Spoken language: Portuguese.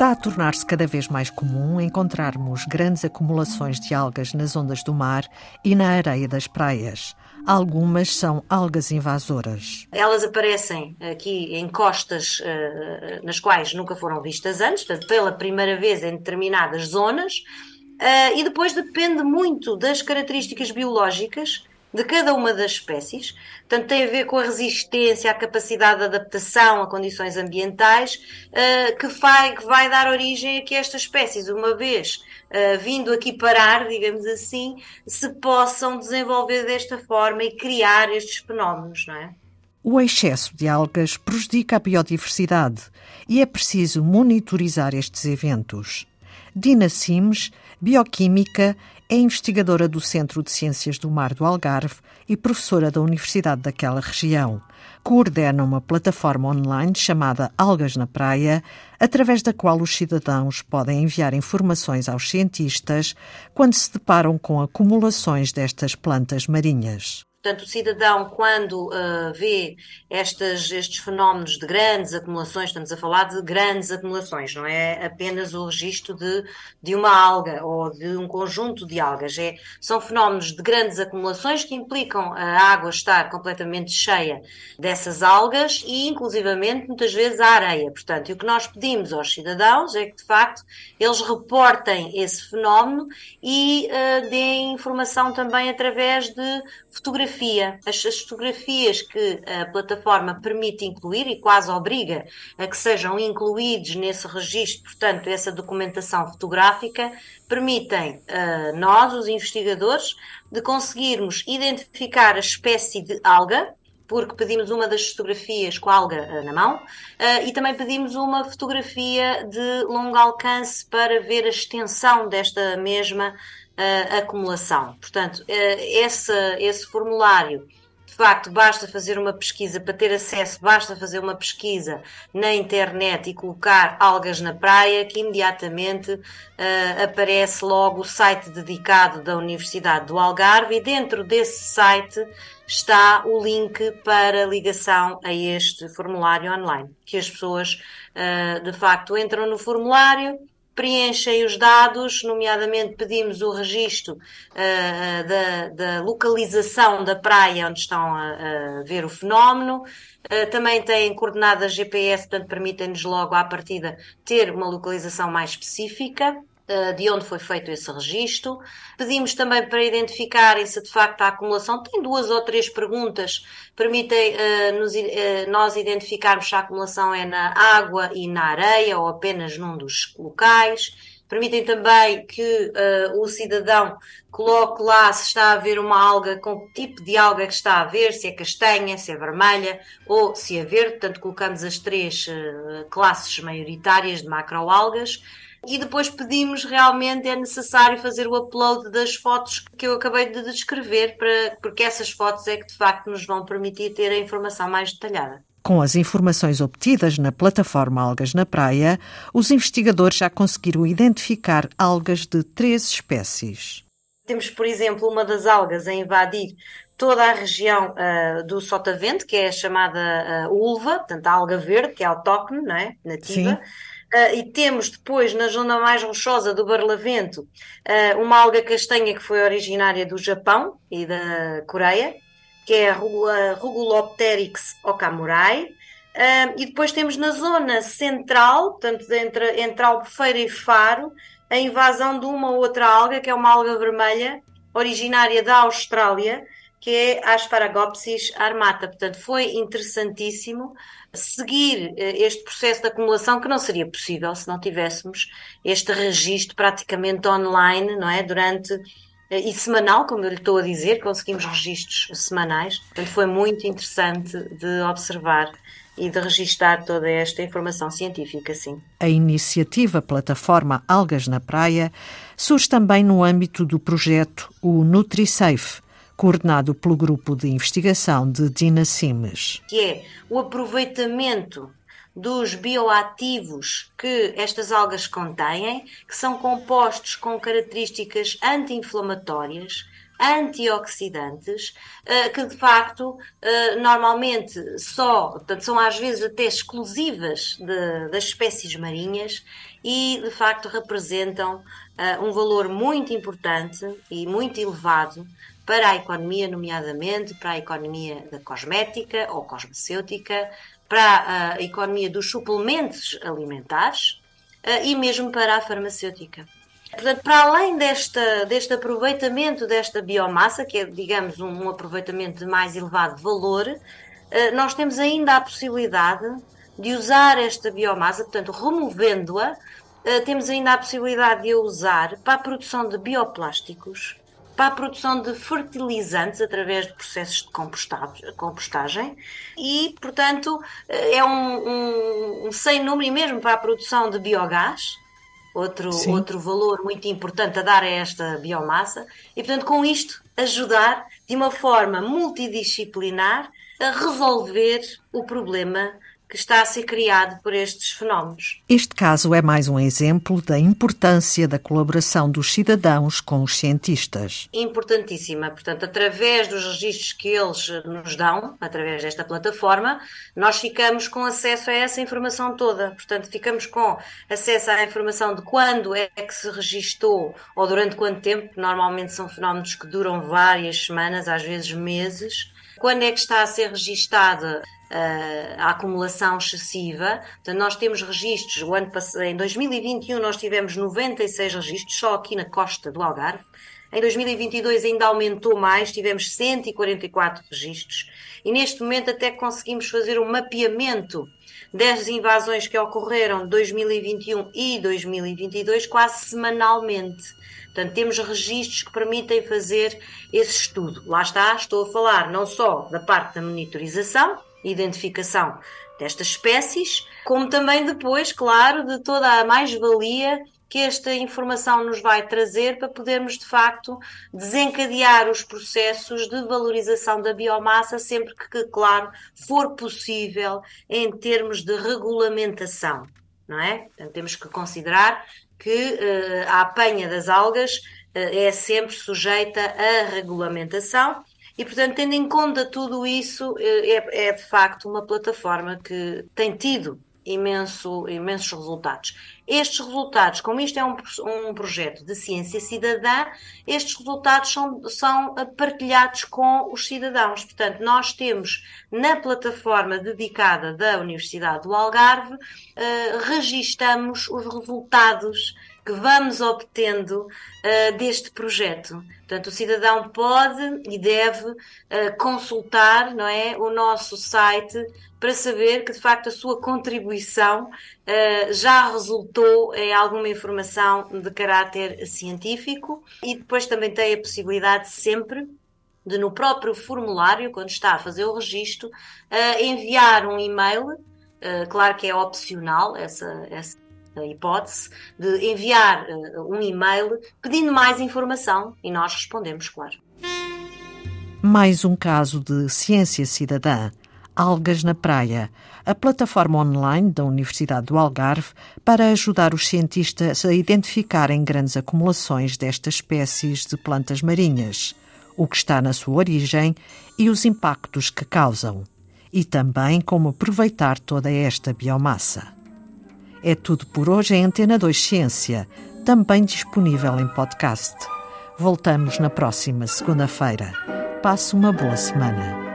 Está a tornar-se cada vez mais comum encontrarmos grandes acumulações de algas nas ondas do mar e na areia das praias. Algumas são algas invasoras. Elas aparecem aqui em costas uh, nas quais nunca foram vistas antes, portanto, pela primeira vez em determinadas zonas, uh, e depois depende muito das características biológicas de cada uma das espécies. Portanto, tem a ver com a resistência, a capacidade de adaptação a condições ambientais, uh, que, vai, que vai dar origem a que estas espécies, uma vez uh, vindo aqui parar, digamos assim, se possam desenvolver desta forma e criar estes fenómenos, não é? O excesso de algas prejudica a biodiversidade e é preciso monitorizar estes eventos. Dina Sims, bioquímica, é investigadora do Centro de Ciências do Mar do Algarve e professora da Universidade daquela região. Coordena uma plataforma online chamada Algas na Praia, através da qual os cidadãos podem enviar informações aos cientistas quando se deparam com acumulações destas plantas marinhas. Portanto, o cidadão, quando uh, vê estas, estes fenómenos de grandes acumulações, estamos a falar de grandes acumulações, não é apenas o registro de, de uma alga ou de um conjunto de algas. É, são fenómenos de grandes acumulações que implicam a água estar completamente cheia dessas algas e, inclusivamente, muitas vezes a areia. Portanto, o que nós pedimos aos cidadãos é que, de facto, eles reportem esse fenómeno e uh, deem informação também através de fotografias fotografia. As, as, fotografias que a plataforma permite incluir e quase obriga a que sejam incluídos nesse registro, portanto, essa documentação fotográfica, permitem a uh, nós, os investigadores, de conseguirmos identificar a espécie de alga, porque pedimos uma das fotografias com a alga uh, na mão uh, e também pedimos uma fotografia de longo alcance para ver a extensão desta mesma uh, acumulação. Portanto, esse, esse formulário de facto, basta fazer uma pesquisa, para ter acesso, basta fazer uma pesquisa na internet e colocar algas na praia, que imediatamente uh, aparece logo o site dedicado da Universidade do Algarve e dentro desse site está o link para ligação a este formulário online, que as pessoas uh, de facto entram no formulário, preenchem os dados, nomeadamente pedimos o registro uh, da, da, localização da praia onde estão a, a ver o fenómeno. Uh, também têm coordenadas GPS, portanto permitem-nos logo à partida ter uma localização mais específica. Eh, de onde foi feito esse registro. Pedimos também para identificarem se de facto a acumulação tem duas ou três perguntas, permitem uh, nos, uh, nós identificarmos se a acumulação é na água e na areia ou apenas num dos locais. Permitem também que o cidadão coloque lá se está a ver uma alga, com que tipo de alga que está a ver, se é castanha, se é vermelha ou se é verde. Portanto, colocamos as três classes maioritárias de macroalgas e depois pedimos realmente é necessário fazer o upload das fotos que eu acabei de descrever, para, porque essas fotos é que de facto nos vão permitir ter a informação mais detalhada. Com as informações obtidas na plataforma Algas na Praia, os investigadores já conseguiram identificar algas de três espécies. Temos, por exemplo, uma das algas a invadir toda a região uh, do Sotavento, que é a chamada uh, ulva, portanto a alga verde, que é autóctone, não é? nativa. Sim. Uh, e temos depois, na zona mais rochosa do Barlavento, uh, uma alga castanha que foi originária do Japão e da Coreia, que é a Rugulopteryx okamurai. Uh, e depois temos na zona central, portanto, entre, entre Albufeira e Faro, a invasão de uma outra alga, que é uma alga vermelha, originária da Austrália, que é Asparagopsis armata. Portanto, foi interessantíssimo seguir eh, este processo de acumulação que não seria possível se não tivéssemos este registro praticamente online, não é? Durante eh, e semanal, como eu lhe estou a dizer, conseguimos registros semanais. Portanto, foi muito interessante de observar e de registar toda esta informação científica, sim. A iniciativa Plataforma Algas na Praia surge também no âmbito do projeto o NutriSafe, coordenado pelo grupo de investigação de Dina Simes. Que é o aproveitamento dos bioativos que estas algas contêm, que são compostos com características anti-inflamatórias, antioxidantes, eh, que de facto eh, normalmente só, portanto, são às vezes até exclusivas de, das espécies marinhas e de facto representam eh, um valor muito importante e muito elevado para a economia, nomeadamente para a economia da cosmética ou cosmecêutica, para a economia dos suplementos alimentares e mesmo para a farmacêutica. Portanto, para além desta, deste aproveitamento desta biomassa, que é, digamos, um, um aproveitamento de mais elevado valor, uh, nós temos ainda a possibilidade de usar esta biomassa, portanto, removendo-a, uh, temos ainda a possibilidade de a usar para a produção de bioplásticos, para a produção de fertilizantes através de processos de compostagem e, portanto, eh, é um, um, um sem número e mesmo para a produção de biogás outro, outro valor muito importante a dar a esta biomassa, e portanto, com isto, ajudar de uma forma multidisciplinar a resolver o problema que está a ser criado por estes fenómenos. Este caso é mais um exemplo da importância da colaboração dos cidadãos com os cientistas. Importantíssima. Portanto, através dos registros que eles nos dão, através desta plataforma, nós ficamos com acesso a essa informação toda. Portanto, ficamos com acesso à informação de quando é que se registou ou durante quanto tempo. Normalmente são fenómenos que duram várias semanas, às vezes meses quando é que está a ser registada a acumulação excessiva. Portanto, nós temos registros, o ano passado, em 2021 nós tivemos 96 registros, só aqui na costa do Algarve. Em 2022 ainda aumentou mais, tivemos 144 registros. E neste momento até conseguimos fazer um mapeamento das invasões que ocorreram de 2021 e 2022 quase semanalmente. Portanto, temos registros que permitem fazer esse estudo. Lá está, estou a falar não só da parte da monitorização, identificação destas espécies, como também depois, claro, de toda a mais-valia que esta informação nos vai trazer para podermos, de facto, desencadear os processos de valorização da biomassa sempre que, claro, for possível em termos de regulamentação, não é? Temos que considerar que uh, a apanha das algas uh, é sempre sujeita à regulamentação e, portanto, tendo em conta tudo isso, eh, é, é de facto uma plataforma que tem tido imenso, imensos resultados. Estes resultados, como isto é um, um projeto de ciência cidadã, estes resultados são, são partilhados com os cidadãos. Portanto, nós temos na plataforma dedicada da Universidade do Algarve, uh, registamos os resultados que vamos obtendo uh, deste projeto. Portanto, o cidadão pode e deve uh, consultar não é, o nosso site para saber que, de facto, a sua contribuição uh, já resultou em alguma informação de caráter científico e depois também tem a possibilidade sempre de, no próprio formulário, quando está a fazer o registro, enviar um e-mail. claro que é opcional essa, essa a hipótese de enviar uh, um e-mail pedindo mais informação e nós respondemos, claro. Mais um caso de ciência cidadã. Algas na Praia, a plataforma online da Universidade do Algarve para ajudar os cientistas a identificarem grandes acumulações destas espécies de plantas marinhas, o que está na sua origem e os impactos que causam, e também como aproveitar toda esta biomassa. É tudo por hoje em Antena 2 Ciência, também disponível em podcast. Voltamos na próxima segunda-feira. Passe uma boa semana.